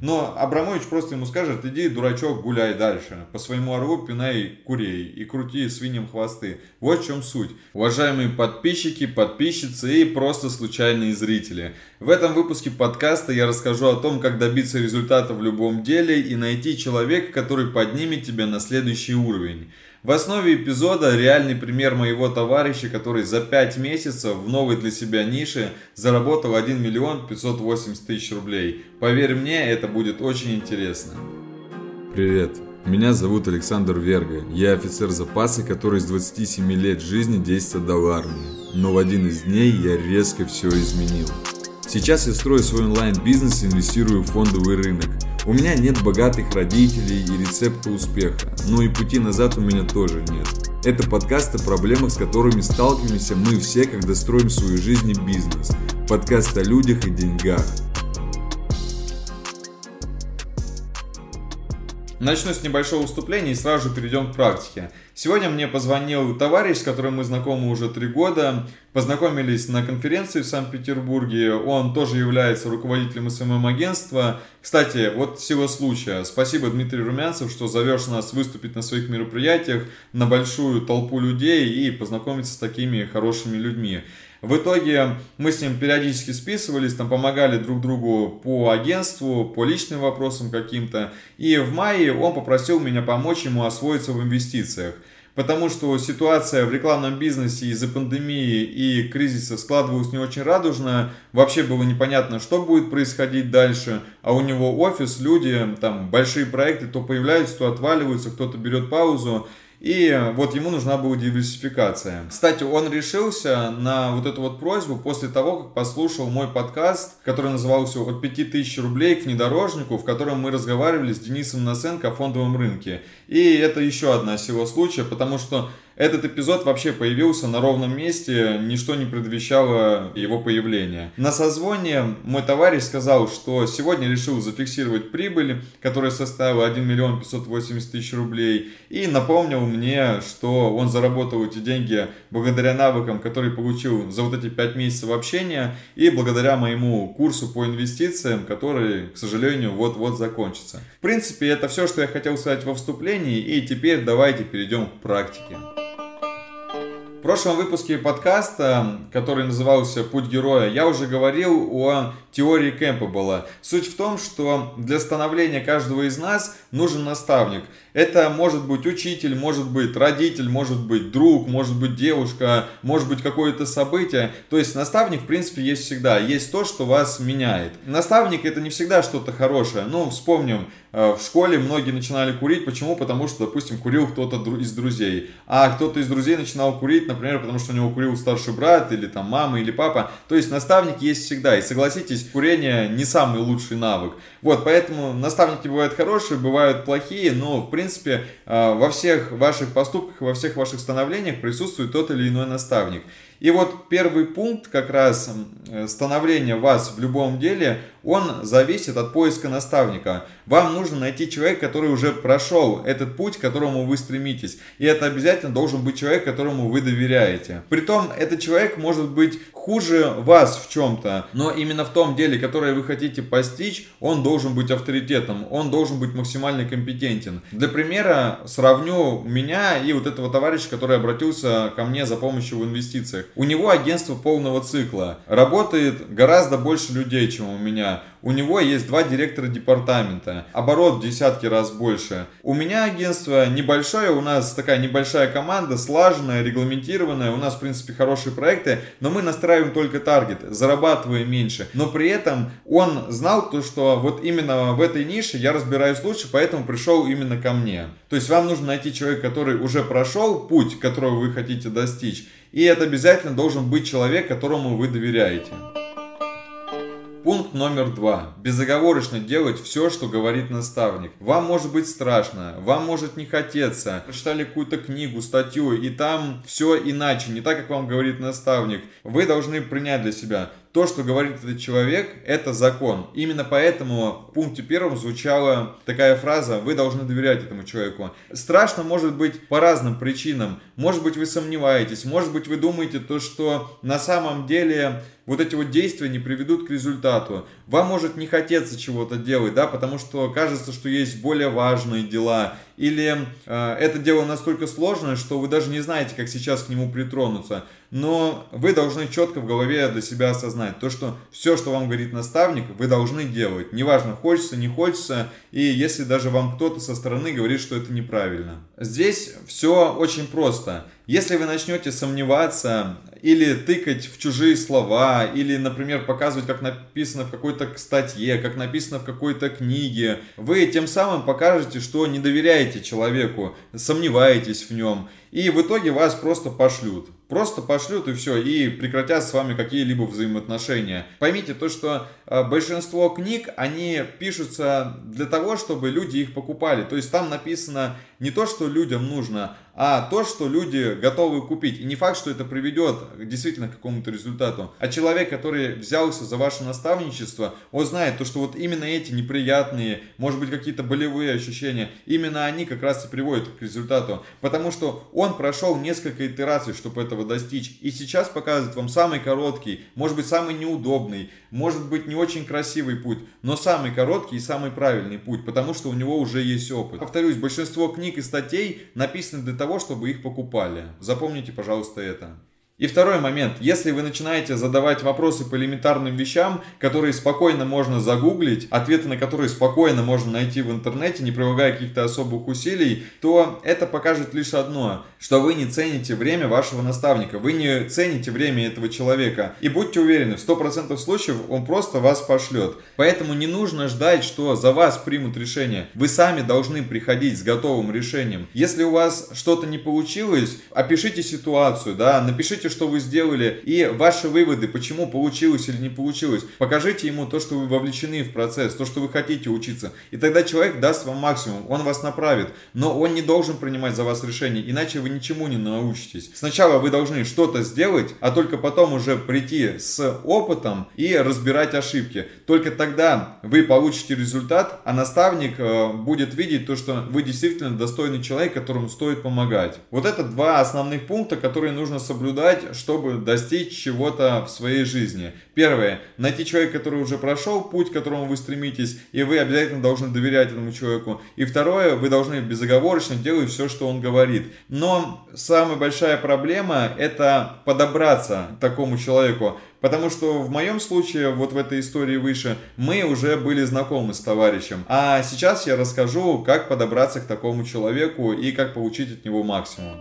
Но Абрамович просто ему скажет, иди, дурачок, гуляй дальше. По своему орлу пинай курей и крути свиньям хвосты. Вот в чем суть. Уважаемые подписчики, подписчицы и просто случайные зрители. В этом выпуске подкаста я расскажу о том, как добиться результата в любом деле и найти человека, который поднимет тебя на следующий уровень. В основе эпизода реальный пример моего товарища, который за 5 месяцев в новой для себя нише заработал 1 миллион 580 тысяч рублей. Поверь мне, это будет очень интересно. Привет, меня зовут Александр Верга. Я офицер запаса, который с 27 лет жизни 10 отдал армии. Но в один из дней я резко все изменил. Сейчас я строю свой онлайн-бизнес и инвестирую в фондовый рынок. У меня нет богатых родителей и рецепта успеха, но и пути назад у меня тоже нет. Это подкаст о проблемах, с которыми сталкиваемся мы все, когда строим свою жизнь и бизнес. Подкаст о людях и деньгах. Начну с небольшого выступления и сразу же перейдем к практике. Сегодня мне позвонил товарищ, с которым мы знакомы уже три года. Познакомились на конференции в Санкт-Петербурге. Он тоже является руководителем СММ-агентства. Кстати, вот сила случая. Спасибо, Дмитрий Румянцев, что зовешь нас выступить на своих мероприятиях на большую толпу людей и познакомиться с такими хорошими людьми. В итоге мы с ним периодически списывались, там помогали друг другу по агентству, по личным вопросам каким-то. И в мае он попросил меня помочь ему освоиться в инвестициях. Потому что ситуация в рекламном бизнесе из-за пандемии и кризиса складывалась не очень радужно. Вообще было непонятно, что будет происходить дальше. А у него офис, люди, там большие проекты то появляются, то отваливаются, кто-то берет паузу. И вот ему нужна была диверсификация. Кстати, он решился на вот эту вот просьбу после того, как послушал мой подкаст, который назывался «От 5000 рублей к внедорожнику», в котором мы разговаривали с Денисом Насенко о фондовом рынке. И это еще одна сила случая, потому что этот эпизод вообще появился на ровном месте, ничто не предвещало его появления. На созвоне мой товарищ сказал, что сегодня решил зафиксировать прибыль, которая составила 1 миллион 580 тысяч рублей, и напомнил мне, что он заработал эти деньги благодаря навыкам, которые получил за вот эти 5 месяцев общения, и благодаря моему курсу по инвестициям, который, к сожалению, вот-вот закончится. В принципе, это все, что я хотел сказать во вступлении, и теперь давайте перейдем к практике. Прошлом выпуске подкаста, который назывался «Путь героя», я уже говорил о теории Кэмпбелла. Суть в том, что для становления каждого из нас нужен наставник. Это может быть учитель, может быть родитель, может быть друг, может быть девушка, может быть какое-то событие. То есть наставник, в принципе, есть всегда. Есть то, что вас меняет. Наставник это не всегда что-то хорошее. Ну, вспомним, э, в школе многие начинали курить. Почему? Потому что, допустим, курил кто-то из друзей. А кто-то из друзей начинал курить, например, потому что у него курил старший брат, или там мама, или папа. То есть наставник есть всегда. И согласитесь, курение не самый лучший навык. Вот, поэтому наставники бывают хорошие, бывают плохие, но, в принципе, э, во всех ваших поступках, во всех ваших становлениях присутствует тот или иной наставник. И вот первый пункт как раз э, становления вас в любом деле, он зависит от поиска наставника. Вам нужно найти человека, который уже прошел этот путь, к которому вы стремитесь. И это обязательно должен быть человек, которому вы доверяете. Притом, этот человек может быть хуже вас в чем-то, но именно в том деле, которое вы хотите постичь, он должен быть авторитетом, он должен быть максимально компетентен. Для примера сравню меня и вот этого товарища, который обратился ко мне за помощью в инвестициях. У него агентство полного цикла. Работает гораздо больше людей, чем у меня. У него есть два директора департамента. Оборот в десятки раз больше. У меня агентство небольшое, у нас такая небольшая команда, слаженная, регламентированная. У нас, в принципе, хорошие проекты, но мы настраиваем только таргет, зарабатываем меньше. Но при этом он знал то, что вот именно в этой нише я разбираюсь лучше, поэтому пришел именно ко мне. То есть вам нужно найти человека, который уже прошел путь, которого вы хотите достичь, и это обязательно должен быть человек, которому вы доверяете. Пункт номер два. Безоговорочно делать все, что говорит наставник. Вам может быть страшно, вам может не хотеться. Прочитали какую-то книгу, статью, и там все иначе, не так, как вам говорит наставник. Вы должны принять для себя то, что говорит этот человек, это закон. Именно поэтому в пункте первом звучала такая фраза «Вы должны доверять этому человеку». Страшно может быть по разным причинам. Может быть вы сомневаетесь, может быть вы думаете то, что на самом деле вот эти вот действия не приведут к результату. вам может не хотеться чего-то делать, да, потому что кажется, что есть более важные дела, или э, это дело настолько сложное, что вы даже не знаете, как сейчас к нему притронуться. Но вы должны четко в голове для себя осознать то, что все, что вам говорит наставник, вы должны делать. Неважно, хочется, не хочется, и если даже вам кто-то со стороны говорит, что это неправильно. Здесь все очень просто. Если вы начнете сомневаться или тыкать в чужие слова, или, например, показывать, как написано в какой-то статье, как написано в какой-то книге, вы тем самым покажете, что не доверяете человеку, сомневаетесь в нем, и в итоге вас просто пошлют. Просто пошлют и все, и прекратят с вами какие-либо взаимоотношения. Поймите то, что э, большинство книг, они пишутся для того, чтобы люди их покупали. То есть там написано не то, что людям нужно, а то, что люди готовы купить. И не факт, что это приведет действительно к какому-то результату. А человек, который взялся за ваше наставничество, он знает то, что вот именно эти неприятные, может быть, какие-то болевые ощущения, именно они как раз и приводят к результату. Потому что он прошел несколько итераций, чтобы этого достичь. И сейчас показывает вам самый короткий, может быть, самый неудобный, может быть, не очень красивый путь, но самый короткий и самый правильный путь, потому что у него уже есть опыт. Повторюсь, большинство книг и статей написаны для того, чтобы их покупали. Запомните, пожалуйста, это. И второй момент. Если вы начинаете задавать вопросы по элементарным вещам, которые спокойно можно загуглить, ответы на которые спокойно можно найти в интернете, не прилагая каких-то особых усилий, то это покажет лишь одно, что вы не цените время вашего наставника, вы не цените время этого человека. И будьте уверены, в 100% случаев он просто вас пошлет. Поэтому не нужно ждать, что за вас примут решение. Вы сами должны приходить с готовым решением. Если у вас что-то не получилось, опишите ситуацию, да, напишите Напишите, что вы сделали, и ваши выводы, почему получилось или не получилось. Покажите ему то, что вы вовлечены в процесс, то, что вы хотите учиться. И тогда человек даст вам максимум, он вас направит. Но он не должен принимать за вас решение, иначе вы ничему не научитесь. Сначала вы должны что-то сделать, а только потом уже прийти с опытом и разбирать ошибки. Только тогда вы получите результат, а наставник э, будет видеть то, что вы действительно достойный человек, которому стоит помогать. Вот это два основных пункта, которые нужно соблюдать делать, чтобы достичь чего-то в своей жизни. Первое. Найти человека, который уже прошел путь, к которому вы стремитесь, и вы обязательно должны доверять этому человеку. И второе. Вы должны безоговорочно делать все, что он говорит. Но самая большая проблема это подобраться к такому человеку. Потому что в моем случае, вот в этой истории выше, мы уже были знакомы с товарищем. А сейчас я расскажу, как подобраться к такому человеку и как получить от него максимум.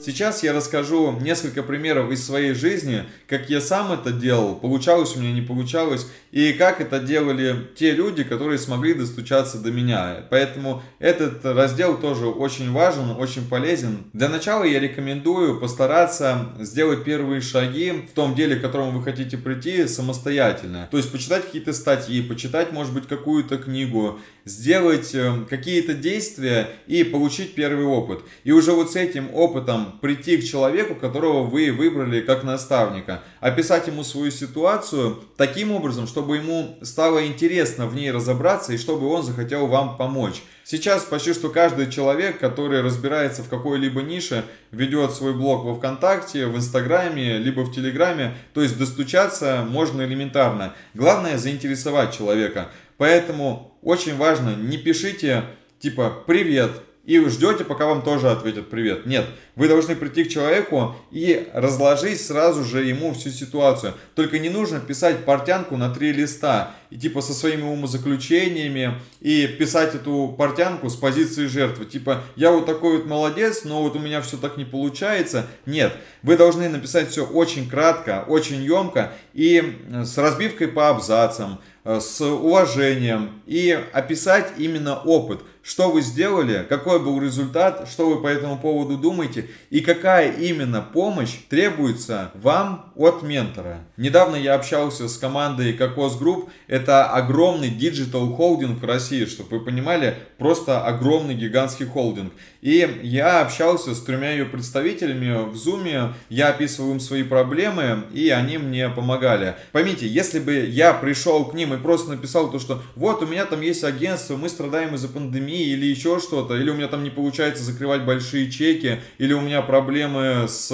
Сейчас я расскажу несколько примеров из своей жизни, как я сам это делал, получалось у меня, не получалось, и как это делали те люди, которые смогли достучаться до меня. Поэтому этот раздел тоже очень важен, очень полезен. Для начала я рекомендую постараться сделать первые шаги в том деле, к которому вы хотите прийти самостоятельно. То есть почитать какие-то статьи, почитать, может быть, какую-то книгу, сделать э, какие-то действия и получить первый опыт. И уже вот с этим опытом прийти к человеку, которого вы выбрали как наставника, описать ему свою ситуацию таким образом, чтобы ему стало интересно в ней разобраться и чтобы он захотел вам помочь. Сейчас почти что каждый человек, который разбирается в какой-либо нише, ведет свой блог во ВКонтакте, в Инстаграме, либо в Телеграме. То есть достучаться можно элементарно. Главное заинтересовать человека. Поэтому очень важно, не пишите типа «Привет, и ждете, пока вам тоже ответят привет. Нет, вы должны прийти к человеку и разложить сразу же ему всю ситуацию. Только не нужно писать портянку на три листа и типа со своими умозаключениями и писать эту портянку с позиции жертвы. Типа, я вот такой вот молодец, но вот у меня все так не получается. Нет, вы должны написать все очень кратко, очень емко и с разбивкой по абзацам, э, с уважением и описать именно опыт что вы сделали, какой был результат, что вы по этому поводу думаете и какая именно помощь требуется вам от ментора. Недавно я общался с командой Kokoc Group. Это огромный digital холдинг в России, чтобы вы понимали, просто огромный гигантский холдинг. И я общался с тремя ее представителями в Zoom, я описывал им свои проблемы, и они мне помогали. Поймите, если бы я пришел к ним и просто написал то, что вот у меня там есть агентство, мы страдаем из-за пандемии или еще что-то, или у меня там не получается закрывать большие чеки, или у меня проблемы с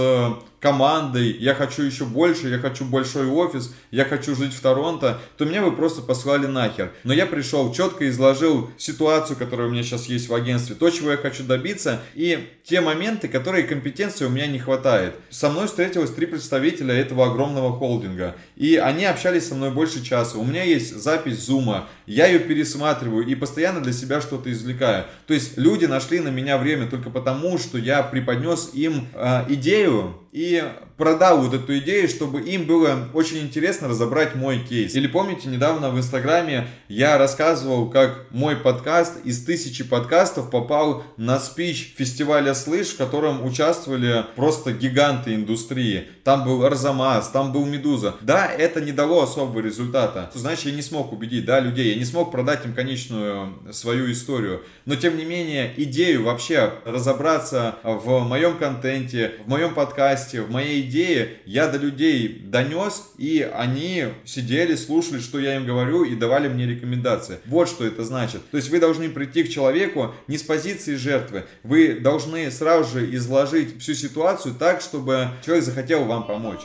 командой, я хочу еще больше, я хочу большой офис, я хочу жить в Торонто, то меня бы просто послали нахер. Но я пришел, четко изложил ситуацию, которая у меня сейчас есть в агентстве, то, чего я хочу добиться, и те моменты, которые компетенции у меня не хватает. Со мной встретилось три представителя этого огромного холдинга, и они общались со мной больше часа. У меня есть запись зума, я ее пересматриваю и постоянно для себя что-то извлекаю. То есть люди нашли на меня время только потому, что я преподнес им э, идею, и продал вот эту идею, чтобы им было очень интересно разобрать мой кейс. Или помните, недавно в Инстаграме я рассказывал, как мой подкаст из тысячи подкастов попал на спич фестиваля Слыш, в котором участвовали просто гиганты индустрии. Там был Арзамас, там был Медуза. Да, это не дало особого результата. Значит, я не смог убедить, да, людей, я не смог продать им конечную свою историю. Но, тем не менее, идею вообще разобраться в моем контенте, в моем подкасте, в моей идее я до людей донес, и они сидели, слушали, что я им говорю, и давали мне рекомендации. Вот что это значит. То есть вы должны прийти к человеку не с позиции жертвы, вы должны сразу же изложить всю ситуацию так, чтобы человек захотел вам помочь.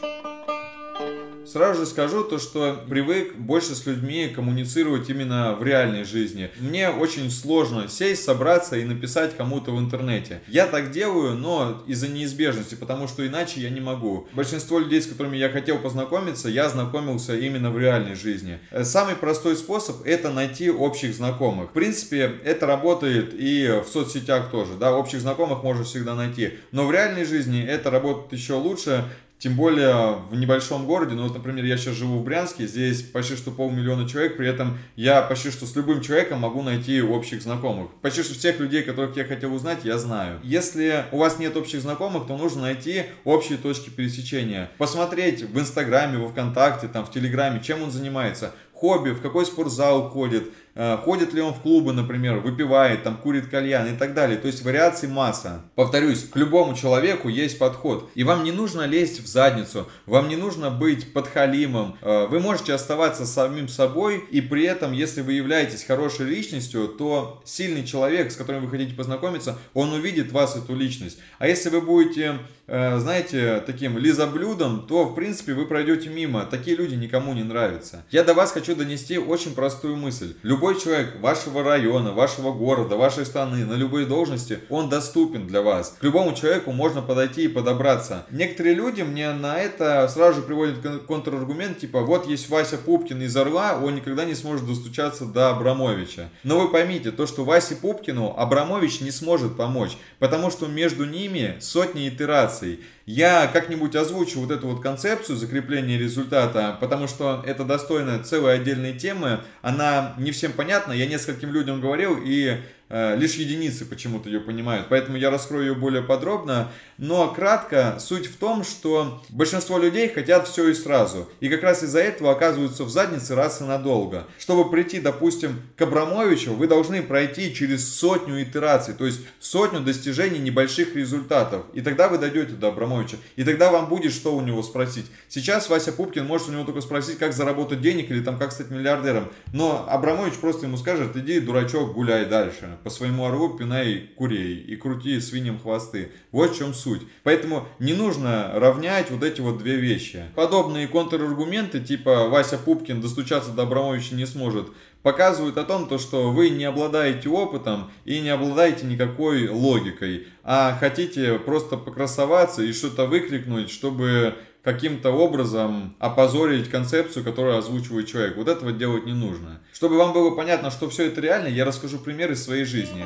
Сразу же скажу то, что привык больше с людьми коммуницировать именно в реальной жизни. Мне очень сложно сесть, собраться и написать кому-то в интернете. Я так делаю, но из-за неизбежности, потому что иначе я не могу. Большинство людей, с которыми я хотел познакомиться, я знакомился именно в реальной жизни. Э, самый простой способ это найти общих знакомых. В принципе, это работает и в соцсетях тоже. Да, общих знакомых можно всегда найти. Но в реальной жизни это работает еще лучше, тем более в небольшом городе, ну вот, например, я сейчас живу в Брянске, здесь почти что полмиллиона человек, при этом я почти что с любым человеком могу найти общих знакомых. Почти что всех людей, которых я хотел узнать, я знаю. Если у вас нет общих знакомых, то нужно найти общие точки пересечения. Посмотреть в Инстаграме, во Вконтакте, там, в Телеграме, чем он занимается хобби, в какой спортзал ходит, э, ходит ли он в клубы, например, выпивает, там курит кальян и так далее. То есть вариаций масса. Повторюсь, к любому человеку есть подход. И вам не нужно лезть в задницу, вам не нужно быть подхалимом. Э, вы можете оставаться самим собой, и при этом, если вы являетесь хорошей личностью, то сильный человек, с которым вы хотите познакомиться, он увидит вас, эту личность. А если вы будете, э, знаете, таким лизоблюдом, то, в принципе, вы пройдете мимо. Такие люди никому не нравятся. Я до вас хочу хочу донести очень простую мысль. Любой человек вашего района, вашего города, вашей страны, на любые должности, он доступен для вас. К любому человеку можно подойти и подобраться. Некоторые люди мне на это сразу же приводят контраргумент, типа, вот есть Вася Пупкин из Орла, он никогда не сможет достучаться до Абрамовича. Но вы поймите, то, что Васе Пупкину Абрамович не сможет помочь, потому что между ними сотни итераций. Я как-нибудь озвучу вот эту вот концепцию закрепления результата, потому что это достойно целой отдельной темы. Она не всем понятна. Я нескольким людям говорил, и лишь единицы почему-то ее понимают, поэтому я раскрою ее более подробно. Но кратко, суть в том, что большинство людей хотят все и сразу. И как раз из-за этого оказываются в заднице раз и надолго. Чтобы прийти, допустим, к Абрамовичу, вы должны пройти через сотню итераций, то есть сотню достижений небольших результатов. И тогда вы дойдете до Абрамовича. И тогда вам будет что у него спросить. Сейчас Вася Пупкин может у него только спросить, как заработать денег или там как стать миллиардером. Но Абрамович просто ему скажет, иди, дурачок, гуляй дальше по своему орлу пинай курей и крути свиньям хвосты. Вот в чем суть. Поэтому не нужно равнять вот эти вот две вещи. Подобные контраргументы, типа Вася Пупкин достучаться до Абрамовича не сможет, показывают о том, то, что вы не обладаете опытом и не обладаете никакой логикой, а хотите просто покрасоваться и что-то выкрикнуть, чтобы каким-то образом опозорить концепцию, которую озвучивает человек. Вот этого делать не нужно. Чтобы вам было понятно, что все это реально, я расскажу пример из своей жизни.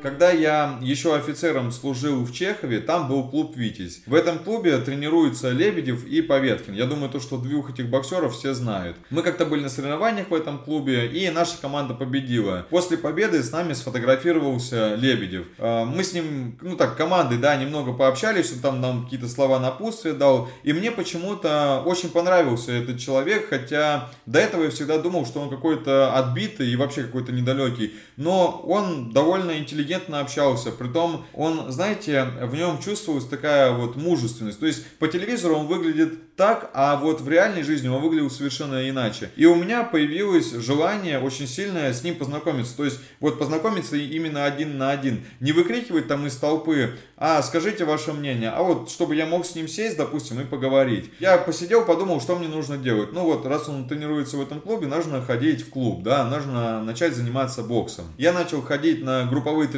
Когда я еще офицером служил в Чехове, там был клуб «Витязь». В этом клубе тренируются Лебедев и Поветкин. Я думаю, то, что двух этих боксеров все знают. Мы как-то были на соревнованиях в этом клубе, и наша команда победила. После победы с нами сфотографировался Лебедев. А, мы с ним, ну так, командой, да, немного пообщались, он там нам какие-то слова напутствия дал. И мне почему-то очень понравился этот человек, хотя до этого я всегда думал, что он какой-то отбитый и вообще какой-то недалекий. Но он довольно интеллигентный интеллигентно общался. Притом он, знаете, в нем чувствовалась такая вот мужественность. То есть по телевизору он выглядит так, а вот в реальной жизни он выглядел совершенно иначе. И у меня появилось желание очень сильное с ним познакомиться. То есть вот познакомиться именно один на один. Не выкрикивать там из толпы, а скажите ваше мнение, а вот чтобы я мог с ним сесть, допустим, и поговорить. Я посидел, подумал, что мне нужно делать. Ну вот, раз он тренируется в этом клубе, нужно ходить в клуб, да, нужно начать заниматься боксом. Я начал ходить на групповые тренировки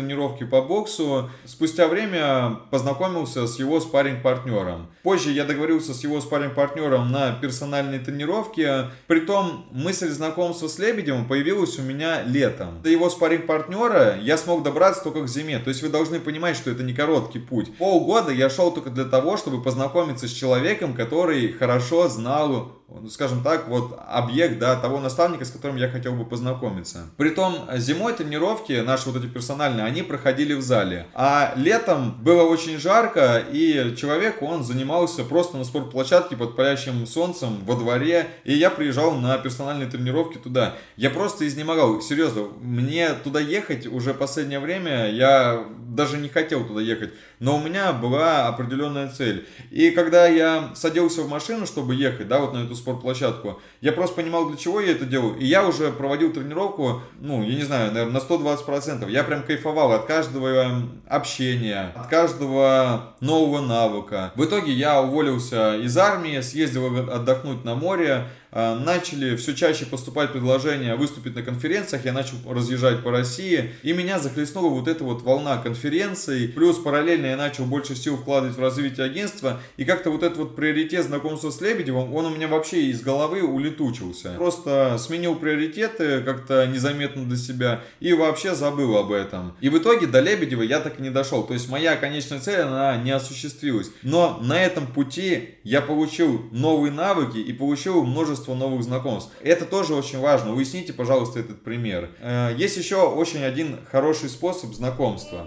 по боксу. Спустя время познакомился с его спарринг-партнером. Позже я договорился с его спарринг-партнером на персональной тренировке. Притом мысль знакомства с Лебедевым появилась у меня летом. До его спарринг-партнера я смог добраться только к зиме. То есть вы должны понимать, что это не короткий путь. Полгода я шел только для того, чтобы познакомиться с человеком, который хорошо знал скажем так, вот объект, да, того наставника, с которым я хотел бы познакомиться. Притом, зимой тренировки наши вот эти персональные, они проходили в зале. А летом было очень жарко, и человек, он занимался просто на спортплощадке под палящим солнцем во дворе, и я приезжал на персональные тренировки туда. Я просто изнемогал, серьезно, мне туда ехать уже последнее время, я даже не хотел туда ехать, но у меня была определенная цель. И когда я садился в машину, чтобы ехать, да, вот на эту спортплощадку, я просто понимал, для чего я это делаю. И я уже проводил тренировку, ну, я не знаю, наверное, на 120%. Я прям кайфовал от каждого эм, общения, от каждого нового навыка. В итоге я уволился из армии, съездил отдохнуть на море, начали все чаще поступать предложения выступить на конференциях, я начал разъезжать по России, и меня захлестнула вот эта вот волна конференций, плюс параллельно я начал больше сил вкладывать в развитие агентства, и как-то вот этот вот приоритет знакомства с Лебедевым, он у меня вообще из головы улетучился. Просто сменил приоритеты как-то незаметно для себя, и вообще забыл об этом. И в итоге до Лебедева я так и не дошел, то есть моя конечная цель, она не осуществилась. Но на этом пути я получил новые навыки и получил множество множество новых знакомств. Это тоже очень важно. Уясните, пожалуйста, этот пример. Э, есть еще очень один хороший способ знакомства.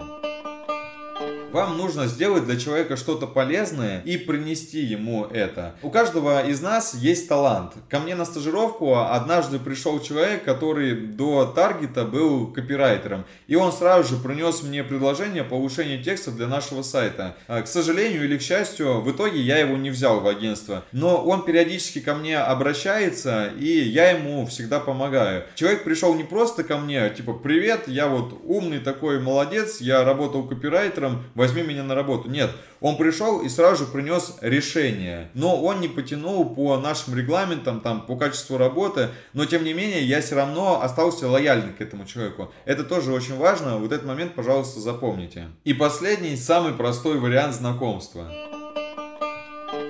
Вам нужно сделать для человека что-то полезное и принести ему это. У каждого из нас есть талант. Ко мне на стажировку однажды пришел человек, который до таргета был копирайтером. И он сразу же принес мне предложение повышения текста для нашего сайта. А, к сожалению или к счастью, в итоге я его не взял в агентство. Но он периодически ко мне обращается, и я ему всегда помогаю. Человек пришел не просто ко мне, типа, привет, я вот умный такой молодец, я работал копирайтером, возьми меня на работу. Нет, он пришел и сразу же принес решение. Но он не потянул по нашим регламентам, там, по качеству работы, но тем не менее я все равно остался лояльным к этому человеку. Это тоже очень важно, вот этот момент, пожалуйста, запомните. И последний, самый простой вариант знакомства.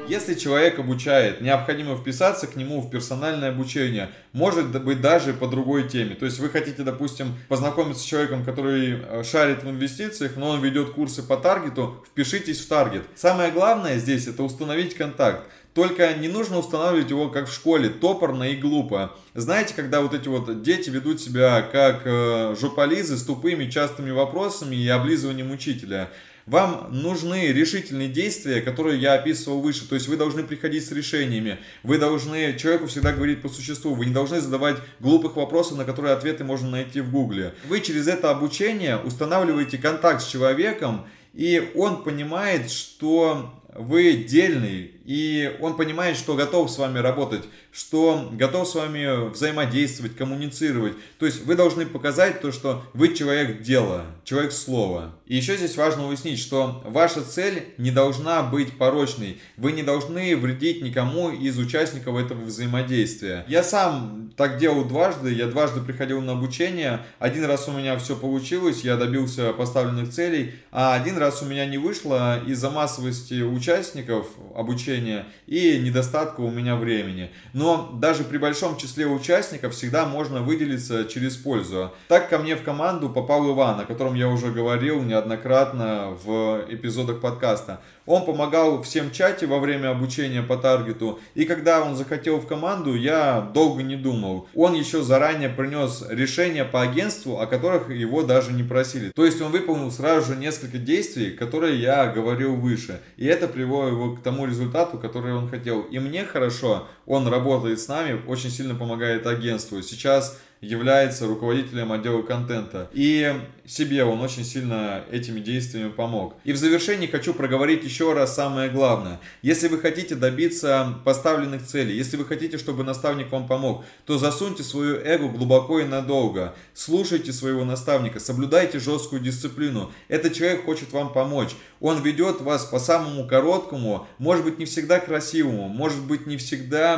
Если человек обучает, необходимо вписаться к нему в персональное обучение. Может быть даже по другой теме. То есть вы хотите, допустим, познакомиться с человеком, который э, шарит в инвестициях, но он ведет курсы по таргету, впишитесь в таргет. Самое главное здесь это установить контакт. Только не нужно устанавливать его как в школе, топорно и глупо. Знаете, когда вот эти вот дети ведут себя как э, жополизы с тупыми частыми вопросами и облизыванием учителя. Вам нужны решительные действия, которые я описывал выше. То есть вы должны приходить с решениями. Вы должны человеку всегда говорить по существу. Вы не должны задавать глупых вопросов, на которые ответы можно найти в гугле. Вы через это обучение устанавливаете контакт с человеком, и он понимает, что вы дельный, и он понимает, что готов с вами работать, что готов с вами взаимодействовать, коммуницировать. То есть вы должны показать то, что вы человек дела, человек слова. И еще здесь важно уяснить, что ваша цель не должна быть порочной. Вы не должны вредить никому из участников этого взаимодействия. Я сам так делал дважды, я дважды приходил на обучение. Один раз у меня все получилось, я добился поставленных целей, а один раз у меня не вышло из-за массовости участников обучения обучения и недостатка у меня времени. Но даже при большом числе участников всегда можно выделиться через пользу. Так ко мне в команду попал Иван, о котором я уже говорил неоднократно в эпизодах подкаста. Он помогал всем чате во время обучения по таргету. И когда он захотел в команду, я долго не думал. Он еще заранее принес решения по агентству, о которых его даже не просили. То есть он выполнил сразу же несколько действий, которые я говорил выше. И это привело его к тому результату, который он хотел. И мне хорошо, он работает с нами, очень сильно помогает агентству. Сейчас является руководителем отдела контента. И себе он очень сильно этими действиями помог. И в завершении хочу проговорить еще раз самое главное. Если вы хотите добиться поставленных целей, если вы хотите, чтобы наставник вам помог, то засуньте свою эго глубоко и надолго. Слушайте своего наставника, соблюдайте жесткую дисциплину. Этот человек хочет вам помочь. Он ведет вас по самому короткому, может быть не всегда красивому, может быть не всегда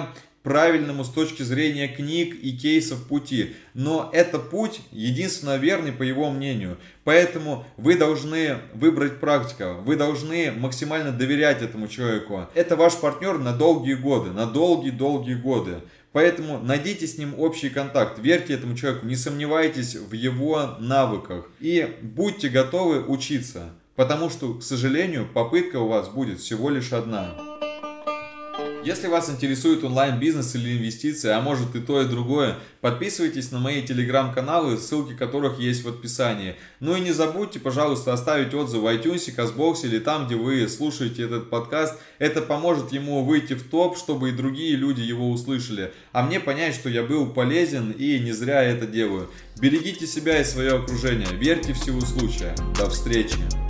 правильному с точки зрения книг и кейсов пути. Но это путь единственно верный по его мнению. Поэтому вы должны выбрать практика, вы должны максимально доверять этому человеку. Это ваш партнер на долгие годы, на долгие-долгие годы. Поэтому найдите с ним общий контакт, верьте этому человеку, не сомневайтесь в его навыках и будьте готовы учиться. Потому что, к сожалению, попытка у вас будет всего лишь одна. Если вас интересует онлайн-бизнес или инвестиции, а может и то и другое, подписывайтесь на мои телеграм-каналы, ссылки которых есть в описании. Ну и не забудьте, пожалуйста, оставить отзыв в iTunes, Казбокс или там, где вы слушаете этот подкаст. Это поможет ему выйти в топ, чтобы и другие люди его услышали. А мне понять, что я был полезен и не зря это делаю. Берегите себя и свое окружение. Верьте в силу случая. До встречи.